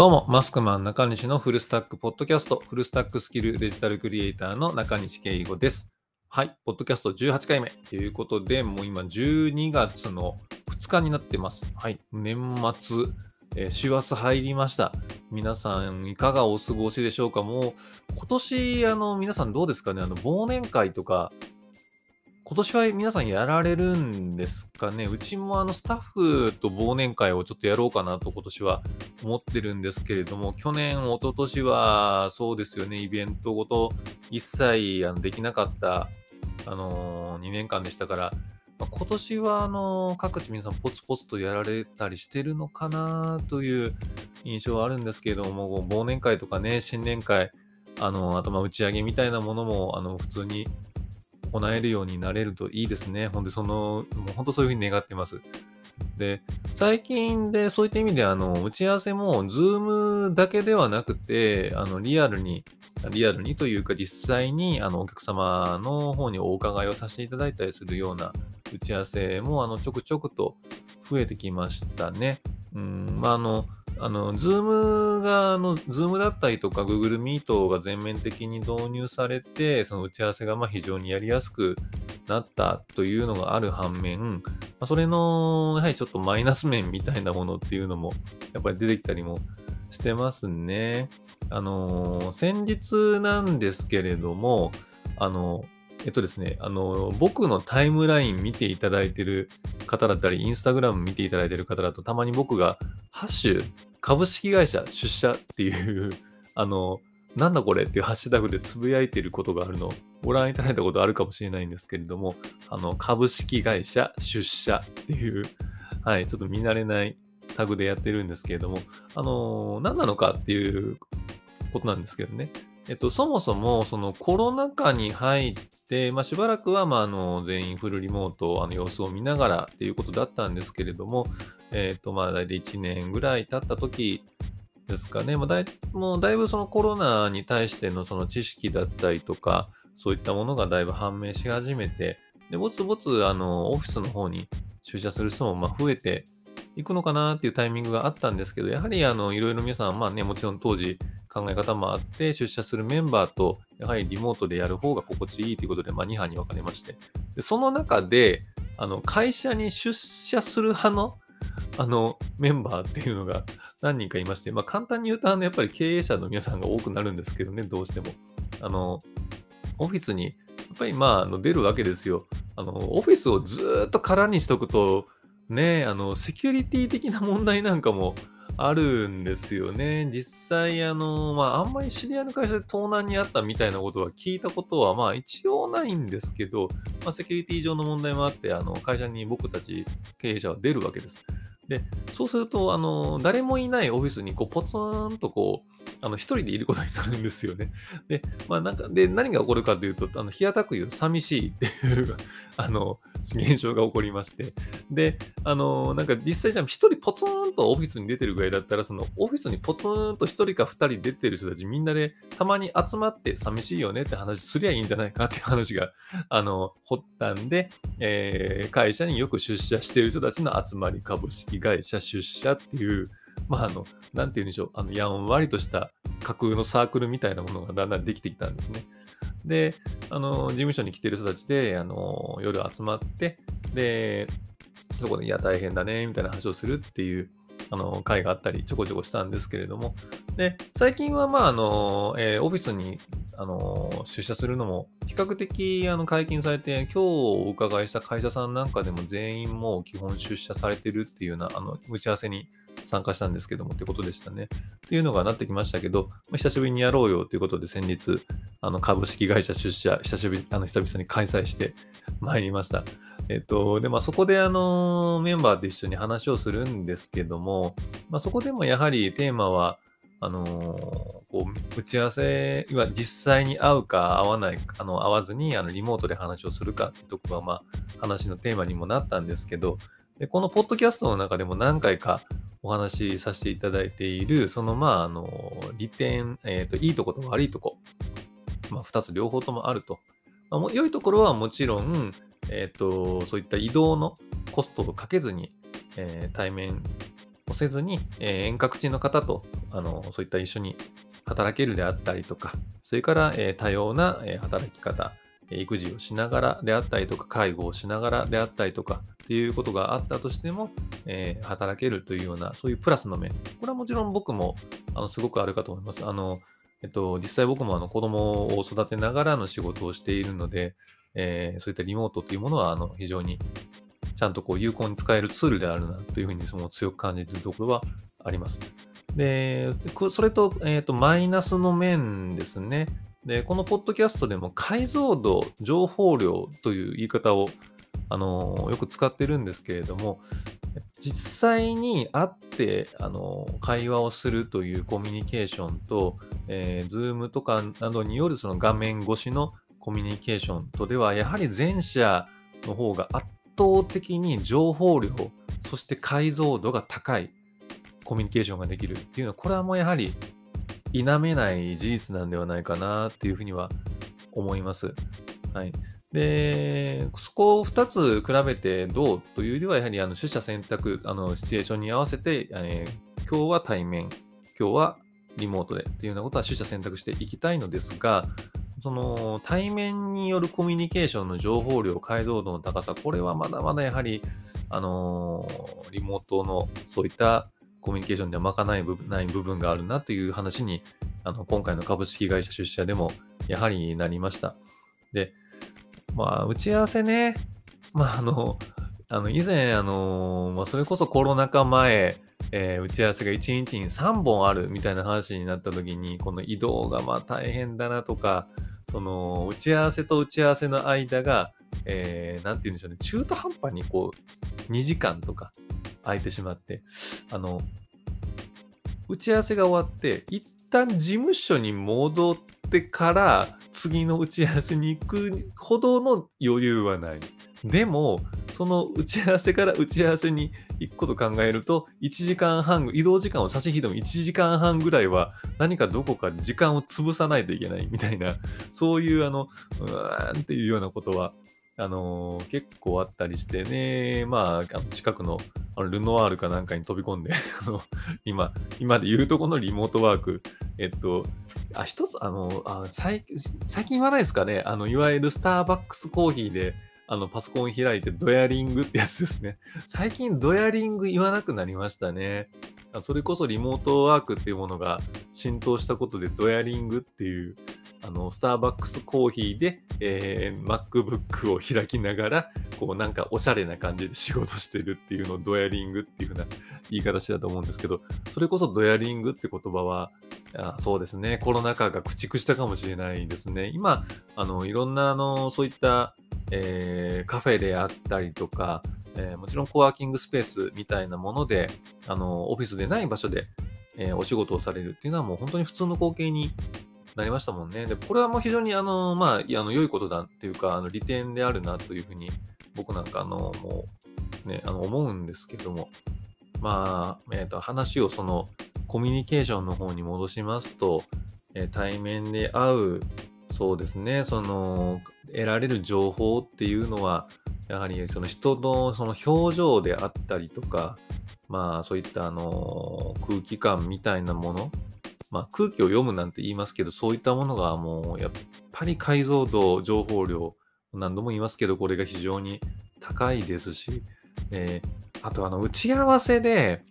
どうも、マスクマン中西のフルスタックポッドキャスト、フルスタックスキルデジタルクリエイターの中西圭吾です。はい、ポッドキャスト18回目ということで、もう今12月の2日になってます。はい、年末、えー、師走入りました。皆さん、いかがお過ごしでしょうか？もう、今年、あの、皆さんどうですかね？あの、忘年会とか、今年は皆さんやられるんですかね？うちもあのスタッフと忘年会をちょっとやろうかなと今年は思ってるんですけれども、去年、一昨年はそうですよね、イベントごと一切あのできなかった、あのー、2年間でしたから、まあ、今年はあのー、各地皆さんポツポツとやられたりしてるのかなという印象はあるんですけれども、忘年会とかね、新年会、あのー、あと打ち上げみたいなものもあの普通に行えるようになれるといいですね。ほんで、その、もう本当そういうふうに願ってます。で、最近でそういった意味で、あの、打ち合わせも、 Zoom だけではなくて、あの、リアルに、リアルにというか、実際に、あの、お客様の方にお伺いをさせていただいたりするような打ち合わせも、あの、ちょくちょくと増えてきましたね。うん、まあ、あの、あの、 Zoom が、あの、 Zoom だったりとか、Google Meet が全面的に導入されて、その打ち合わせがま非常にやりやすくなったというのがある反面、ま、それの、やはりちょっとマイナス面みたいなものっていうのも、やっぱり出てきたりもしてますね。あの、先日なんですけれども、あの、えっとですね、あの、僕のタイムライン見ていただいてる方だったり、インスタグラム見ていただいてる方だと、たまに僕が、ハッシュ、株式会社出社っていう、あの、なんだこれっていうハッシュタグでつぶやいてることがあるのをご覧いただいたことあるかもしれないんですけれども、あの、株式会社出社っていう、はい、ちょっと見慣れないタグでやってるんですけれども、あの、何なのかっていうことなんですけどね。えっと、そもそも、そのコロナ禍に入って、まあ、しばらくは、まあ、あの、全員フルリモート、あの、様子を見ながらっていうことだったんですけれども、えっと、まあ、大体1年ぐらい経った時ですかね、もうだいもうだいぶそのコロナに対してのその知識だったりとか、そういったものがだいぶ判明し始めて、で、ぼつぼつ、あの、オフィスの方に出社する人も、まあ、増えていくのかなっていうタイミングがあったんですけど、やはり、あの、いろいろ皆さん、まあね、もちろん当時、考え方もあって、出社するメンバーと、やはりリモートでやる方が心地いいということで、まあ、2班に分かれまして、でその中で、あの会社に出社する派のあのメンバーっていうのが何人かいまして、まあ、簡単に言うと、あのやっぱり経営者の皆さんが多くなるんですけどね、どうしても。あのオフィスにやっぱりまああの出るわけですよ。あのオフィスをずっと空にしとくと、ね、あのセキュリティ的な問題なんかもあるんですよね。実際、あの、まあ、あんまり知り合いの会社で盗難にあったみたいなことは聞いたことは、まあ、一応ないんですけど、まあ、セキュリティ上の問題もあって、あの、会社に僕たち経営者は出るわけです。で、そうすると、あの、誰もいないオフィスに、こう、ポツンとこう、あの、一人でいることになるんですよね。で、まあなんか、で、何が起こるかというと、あの、冷たく言うと寂しいっていう あの、現象が起こりまして。で、あの、なんか実際じゃ一人ポツンとオフィスに出てるぐらいだったら、そのオフィスにポツンと一人か二人出てる人たちみんなでたまに集まって寂しいよねって話すりゃいいんじゃないかっていう話が、あの、発端で、えー、会社によく出社している人たちの集まり株式会社出社っていう、まあ、あの、なんて言うんでしょう、あの、やんわりとした架空のサークルみたいなものがだんだんできてきたんですね。で、あの、事務所に来てる人たちで、あの、夜集まって、で、そこで、いや、大変だね、みたいな話をするっていう、あの、会があったり、ちょこちょこしたんですけれども、で、最近は、まあ、あの、えー、オフィスに、あの、出社するのも、比較的、あの、解禁されて、今日お伺いした会社さんなんかでも全員もう基本出社されてるっていうような、あの、打ち合わせに参加したんですけどもってことでしたね。っていうのがなってきましたけど、ま、久しぶりにやろうよということで先日、あの株式会社出社、久しぶり、あの久々に開催してまいりました。えっと、で、まあそこであのメンバーと一緒に話をするんですけども、まあそこでもやはりテーマは、あのこう打ち合わせは実際に会うか会わない、あの会わずにあのリモートで話をするかっていうところが、まあ、話のテーマにもなったんですけど、でこのポッドキャストの中でも何回かお話しさせていただいている、そのまあ、あの、利点、えっ、ー、と、いいとこと悪いとこ、まあ、二つ両方ともあると。まあ、良いところはもちろん、え、ー、と、そういった移動のコストをかけずに、えー、対面をせずに、えー遠隔地の方とあのそういった一緒に働けるであったりとか、それから、えー多様な、えー働き方、えー育児をしながらであったりとか、介護をしながらであったりとかっていうことがあったとしても、えー働けるというような、そういうプラスの面、これはもちろん僕もあのすごくあるかと思います。あのえっと、実際僕もあの子供を育てながらの仕事をしているので、えーそういったリモートというものはあの非常にちゃんとこう有効に使えるツールであるなというふうにその強く感じているところはあります。で、それと,、えーと、マイナスの面ですね。で、このポッドキャストでも解像度、情報量という言い方を、あのよく使ってるんですけれども、実際に会って、あの会話をするというコミュニケーションと、えー、Zoom とかなどによるその画面越しのコミュニケーションとでは、やはり前者の方が圧倒的に情報量、そして解像度が高いコミュニケーションができるっていうのは、これはもうやはり否めない事実なんではないかなっていうふうには思います。はい。で、そこを2つ比べてどうというよりは、やはりあの取捨選択、あのシチュエーションに合わせて、えー今日は対面、今日はリモートでというようなことは取捨選択していきたいのですが、その対面によるコミュニケーションの情報量、解像度の高さ、これはまだまだやはり、あのーリモートのそういったコミュニケーションでは賄えない部分があるなという話に、あの今回の株式会社出社でもやはりなりました。で、まあ、打ち合わせね、まあ、あの、あの以前、あのまあ、それこそコロナ禍前、えー打ち合わせが1日に3本あるみたいな話になった時に、この移動がまあ大変だなとか、その打ち合わせと打ち合わせの間が、えーて言うんでしょうね、中途半端にこう、2時間とか空いてしまって、あの、打ち合わせが終わって、一旦事務所に戻ってから次の打ち合わせに行くほどの余裕はない。でも、その打ち合わせから打ち合わせに行くこと考えると、1時間半、移動時間を差し引いても1時間半ぐらいは何かどこかで時間を潰さないといけないみたいな、そういうあの、うーんっていうようなことは、あのー結構あったりしてね、まあ、あの近くのあのルノワールかなんかに飛び込んで、今、今で言うとこのリモートワーク、えっと、あ、一つ、あの、あ最最近言わないですかね、あの、いわゆるスターバックスコーヒーで、あの、パソコン開いてドヤリングってやつですね。最近ドヤリング言わなくなりましたね。それこそリモートワークっていうものが浸透したことでドヤリングっていう、あの、スターバックスコーヒーで、えー MacBook を開きながら、こうなんかおしゃれな感じで仕事してるっていうのをドヤリングっていうふうな言い方してたと思うんですけど、それこそドヤリングって言葉は、あそうですね、コロナ禍が駆逐したかもしれないですね。今、あのいろんなあのそういった、えーカフェであったりとか、えーもちろんコワーキングスペースみたいなもので、あのオフィスでない場所で、えお仕事をされるっていうのはもう本当に普通の光景になりましたもんね。で、これはもう非常にあの、まあ、いあの良いことだっていうか、あの利点であるなというふうに、僕なんかあの、もうね、あの思うんですけども、まあ、えーと、話をそのコミュニケーションの方に戻しますと、えー対面で会う、そうですね、その、得られる情報っていうのは、やはりその人のその表情であったりとか、まあそういったあの空気感みたいなもの、まあ空気を読むなんて言いますけど、そういったものがもうやっぱり解像度、情報量、何度も言いますけど、これが非常に高いですし、えーあとあの打ち合わせで、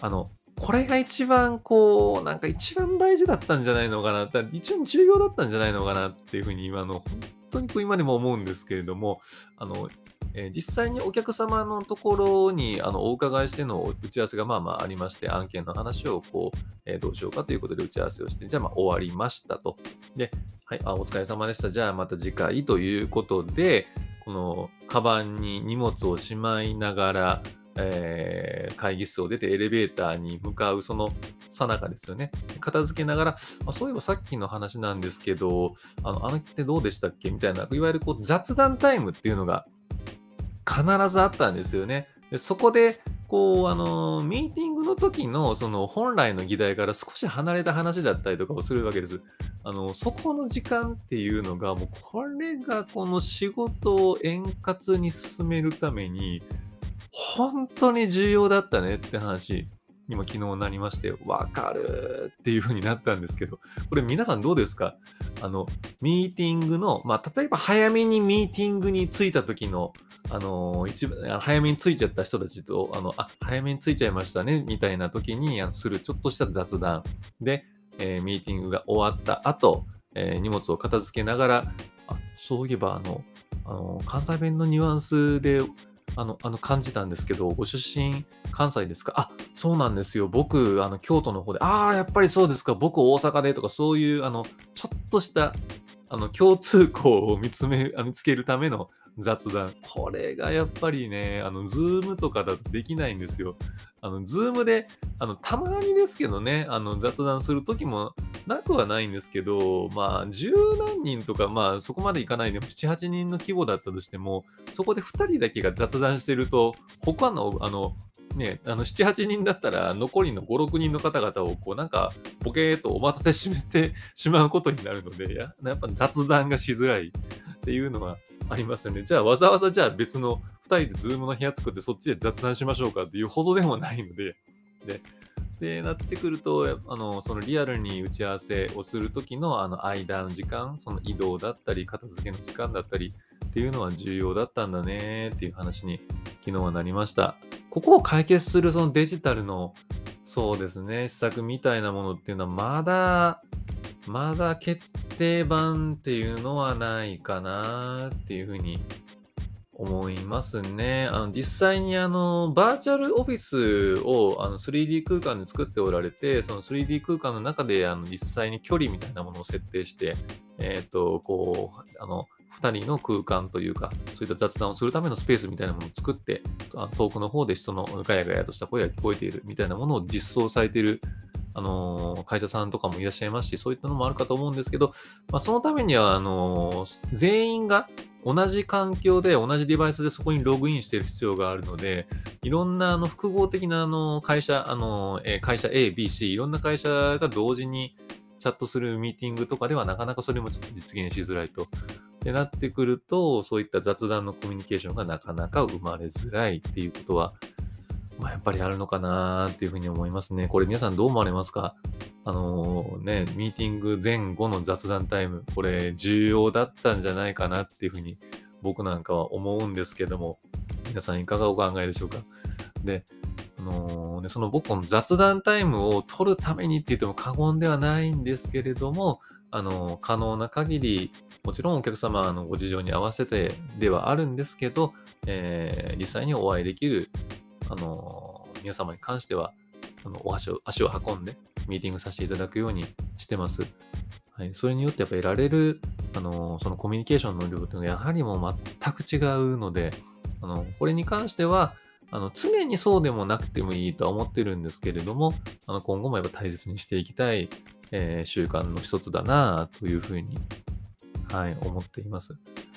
あの、これが一番こう、なんか一番大事だったんじゃないのかな、一番重要だったんじゃないのかなっていうふうに、あの、本当にこう今でも思うんですけれども、あの、えー実際にお客様のところにあのお伺いしての打ち合わせがまあまあありまして、案件の話をこう、えーどうしようかということで打ち合わせをして、じゃあまあ終わりましたと。で、はい、あ、お疲れ様でした。じゃあまた次回ということで、このカバンに荷物をしまいながら、えー会議室を出てエレベーターに向かうその最中ですよね。片付けながら、あそういえばさっきの話なんですけど、あの、あのってどうでしたっけ？みたいな、いわゆるこう雑談タイムっていうのが必ずあったんですよね。でそこで、こう、あの、ミーティングの時の、その本来の議題から少し離れた話だったりとかをするわけです。あの、そこの時間っていうのが、もうこれがこの仕事を円滑に進めるために、本当に重要だったねって話にも昨日なりまして、わかるっていう風になったんですけど、これ皆さんどうですか？あの、ミーティングの、まあ、例えば早めにミーティングに着いた時の、あの、一番、早めに着いちゃった人たちと、あの、あ、早めに着いちゃいましたね、みたいな時にするちょっとした雑談。で、えー、ミーティングが終わった後、えー、荷物を片付けながら、あそういえば、あの、あの関西弁のニュアンスであの、あの感じたんですけど、ご出身関西ですか？あ、そうなんですよ。僕、あの、京都の方で、ああ、やっぱりそうですか。僕、大阪でとか、そういう、あの、ちょっとした、あの、共通項を見つめ、見つけるための雑談。これがやっぱりね、あの、 Zoom とかだとできないんですよ。あの、 Zoom で、あの、たまにですけどね、あの、雑談するときもなくはないんですけど、まあ、十何人とか、まあ、そこまでいかないでも、7、8人の規模だったとしても、そこで2人だけが雑談してると、他の、あの、ね、あの7、8人だったら残りの5、6人の方々をこうなんかボケーとお待たせしめてしまうことになるのでや、やっぱ雑談がしづらいっていうのはありますよね。じゃあわざわざじゃあ別の2人で Zoom の部屋作ってそっちで雑談しましょうかっていうほどでもないので、で、でなってくると、あのそのリアルに打ち合わせをするときのあの間の時間、その移動だったり、片付けの時間だったりっていうのは重要だったんだねっていう話に昨日はなりました。ここを解決するそのデジタルのそうですね、施策みたいなものっていうのはまだまだ決定版っていうのはないかなっていうふうに思いますね。あの実際にあのバーチャルオフィスをあの 3D 空間で作っておられて、その 3D 空間の中であの実際に距離みたいなものを設定して、え、ー、と、こう、あの、2人の空間というか、そういった雑談をするためのスペースみたいなものを作って、遠くの方で人のガヤガヤとした声が聞こえているみたいなものを実装されているあの会社さんとかもいらっしゃいますし、そういったのもあるかと思うんですけど、まあ、そのためには、あの全員が同じ環境で同じデバイスでそこにログインしている必要があるので、いろんなあの複合的なあの会社、あの会社 A、B、C、いろんな会社が同時にチャットするミーティングとかではなかなかそれもちょっと実現しづらいと。でなってくると、そういった雑談のコミュニケーションがなかなか生まれづらいっていうことは、まあ、やっぱりあるのかなっていうふうに思いますね。これ皆さんどう思われますか？あの、ね、ミーティング前後の雑談タイム、これ重要だったんじゃないかなっていうふうに僕なんかは思うんですけども、皆さんいかがお考えでしょうか？で、あのー、ね、その僕の雑談タイムを取るためにって言っても過言ではないんですけれども、あの、可能な限り、もちろんお客様のご事情に合わせてではあるんですけど、えー、実際にお会いできるあの、皆様に関しては、あの、お足を、足を運んで、ミーティングさせていただくようにしてます。はい。それによってやっぱ得られる、あの、そのコミュニケーションの量というのはやはりもう全く違うので、あの、これに関しては、あの、常にそうでもなくてもいいとは思ってるんですけれども、あの、今後もやっぱ大切にしていきたい、えー、習慣の一つだなというふうに、はい、思っています。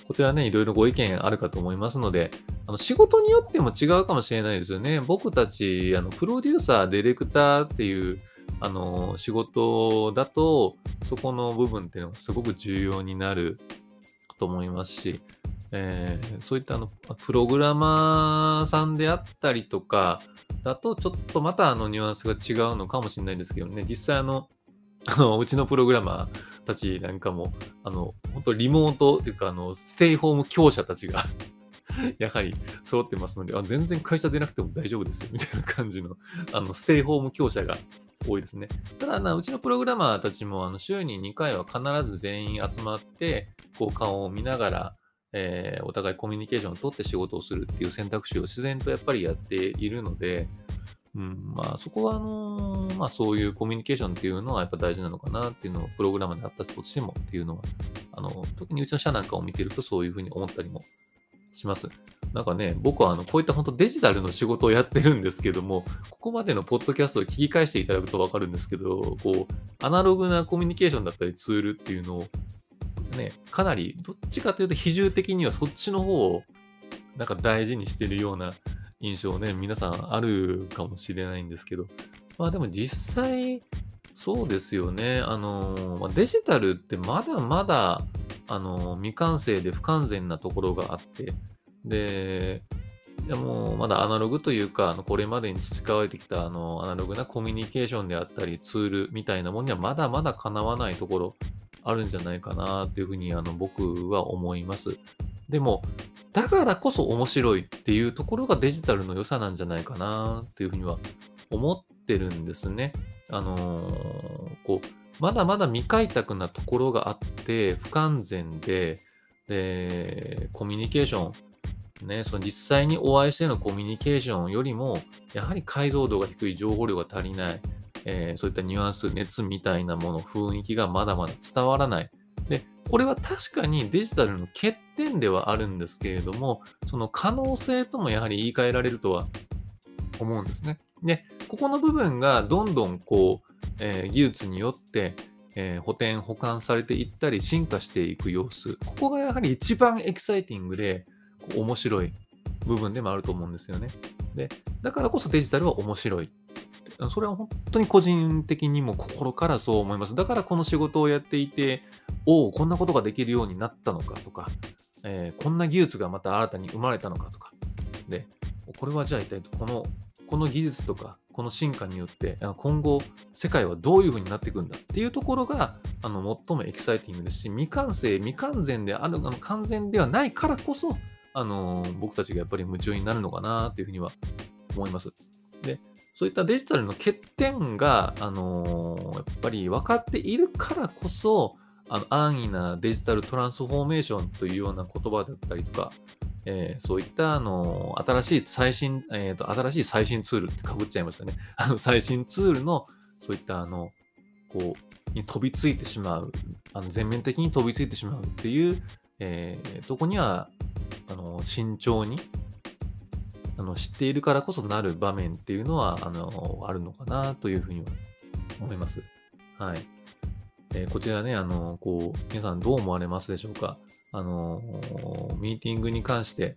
こちらね、いろいろご意見あるかと思いますので、あの仕事によっても違うかもしれないですよね。僕たち、あのプロデューサー、ディレクターっていうあの仕事だと、そこの部分っていうのがすごく重要になると思いますし、えー、そういったあのプログラマーさんであったりとかだと、ちょっとまたあのニュアンスが違うのかもしれないですけどね、実際あの、あのうちのプログラマーたちなんかも、あの、本当リモートっていうか、あの、ステイホーム強者たちが やはり揃ってますので、あ全然会社出なくても大丈夫ですよ、みたいな感じの、あの、ステイホーム強者が多いですね。ただな、うちのプログラマーたちも、あの、週に2回は必ず全員集まって、こう、顔を見ながら、えー、お互いコミュニケーションを取って仕事をするっていう選択肢を自然とやっぱりやっているので、うん、まあそこはあのー、まあそういうコミュニケーションっていうのはやっぱ大事なのかなっていうのをプログラマーであったとしてもっていうのは、あの、特にうちの社なんかを見てるとそういうふうに思ったりもします。なんかね、僕はあのこういった本当デジタルの仕事をやってるんですけども、ここまでのポッドキャストを聞き返していただくとわかるんですけど、こう、アナログなコミュニケーションだったりツールっていうのを、ね、かなりどっちかというと比重的にはそっちの方をなんか大事にしてるような印象ね、皆さんあるかもしれないんですけど、まあでも実際、そうですよね。あの、デジタルってまだまだあの、未完成で不完全なところがあって、で、いやもうまだアナログというか、あのこれまでに培われてきたあのアナログなコミュニケーションであったり、ツールみたいなものにはまだまだかなわないところあるんじゃないかなというふうにあの僕は思います。でも、だからこそ面白いっていうところがデジタルの良さなんじゃないかなっていうふうには思ってるんですね。あのー、こう、まだまだ未開拓なところがあって、不完全で、で、コミュニケーション、ね、その実際にお会いしてのコミュニケーションよりも、やはり解像度が低い、情報量が足りない、えー、そういったニュアンス、熱みたいなもの、雰囲気がまだまだ伝わらない。で、これは確かにデジタルの欠点ではあるんですけれども、その可能性ともやはり言い換えられるとは思うんですね。で、ここの部分がどんどんこう、えー、技術によって、えー、補填、保管されていったり進化していく様子。ここがやはり一番エキサイティングでこう面白い部分でもあると思うんですよね。で、だからこそデジタルは面白い。それは本当に個人的にも心からそう思います。だからこの仕事をやっていて、おお、こんなことができるようになったのかとか、えー、こんな技術がまた新たに生まれたのかとか。で、これはじゃあ一体この、この技術とか、この進化によって、今後、世界はどういうふうになっていくんだっていうところが、あの、最もエキサイティングですし、未完成、未完全である、あの完全ではないからこそ、あの、僕たちがやっぱり夢中になるのかなというふうには思います。で、そういったデジタルの欠点が、あの、やっぱり分かっているからこそ、あの安易なデジタルトランスフォーメーションというような言葉だったりとか、えー、そういったあの新しい最新、えーと、新しい最新ツールってかぶっちゃいましたね。あの最新ツールのそういったあのこうに飛びついてしまう、あの全面的に飛びついてしまうっていう、えー、とこにはあの慎重にあの知っているからこそなる場面っていうのはあのあるのかなというふうには思います。はい。えー、こちらね、あの、こう、皆さんどう思われますでしょうか？あの、ミーティングに関して、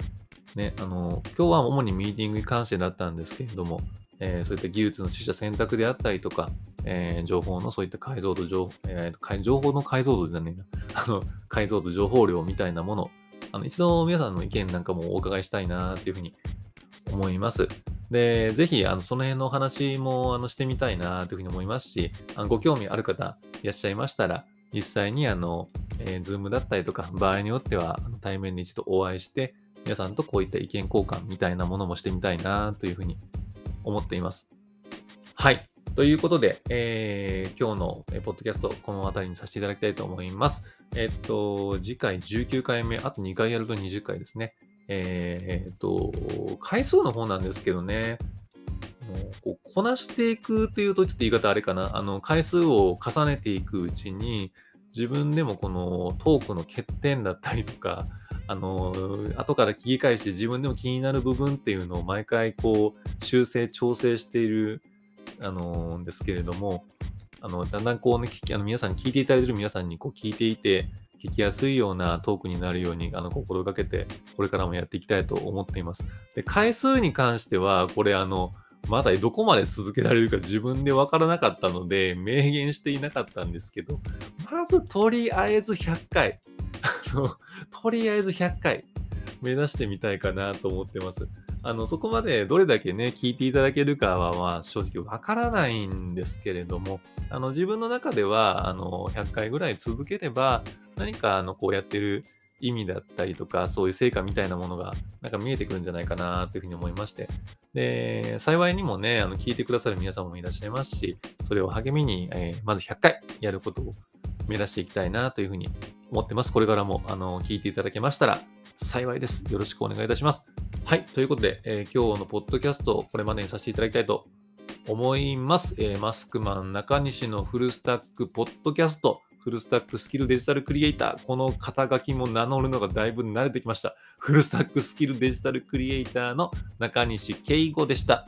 ね、あの、今日は主にミーティングに関してだったんですけれども、えー、そういった技術の取捨選択であったりとか、えー、情報のそういった解像度情、えー、情報の解像度じゃねえな、あの、解像度情報量みたいなもの、あの、一度皆さんの意見なんかもお伺いしたいなっていうふうに思います。で、ぜひ、あの、その辺のお話も、あの、してみたいなというふうに思いますし、あのご興味ある方いらっしゃいましたら、実際に、あの、えー、ズームだったりとか、場合によっては、対面で一度お会いして、皆さんとこういった意見交換みたいなものもしてみたいなというふうに思っています。はい。ということで、えー、今日の、ポッドキャスト、この辺りにさせていただきたいと思います。えっと、次回19回目、あと2回やると20回ですね。えー、っと、回数の方なんですけどね、こうこなしていくというとちょっと言い方あれかな、あの回数を重ねていくうちに、自分でもこのトークの欠点だったりとか、あの後から聞き返して自分でも気になる部分っていうのを毎回こう修正調整しているあのですけれどもあのだんだんこうねあの皆さん聞いていただいてる皆さんにこう聞いていて聞きやすいようなトークになるようにあの心がけて、これからもやっていきたいと思っています。で回数に関しては、これあの、まだどこまで続けられるか自分でわからなかったので、明言していなかったんですけど、まずとりあえず100回。とりあえず100回目指してみたいかなと思ってます。あの、そこまでどれだけね、聞いていただけるかは、まあ、正直わからないんですけれども、あの、自分の中では、あの、100回ぐらい続ければ、何か、あの、こうやってる意味だったりとか、そういう成果みたいなものが、なんか見えてくるんじゃないかな、というふうに思いまして。で、幸いにもね、あの、聞いてくださる皆様もいらっしゃいますし、それを励みに、えー、まず100回やることを目指していきたいな、というふうに思ってます。これからも、あの、聞いていただけましたら、幸いです。よろしくお願いいたします。はい。ということで、えー、今日のポッドキャストをこれまでにさせていただきたいと思います。えー、マスクマン中西のフルスタックポッドキャスト、フルスタックスキルデジタルクリエイター。この肩書きも名乗るのがだいぶ慣れてきました。フルスタックスキルデジタルクリエイターの中西圭吾でした。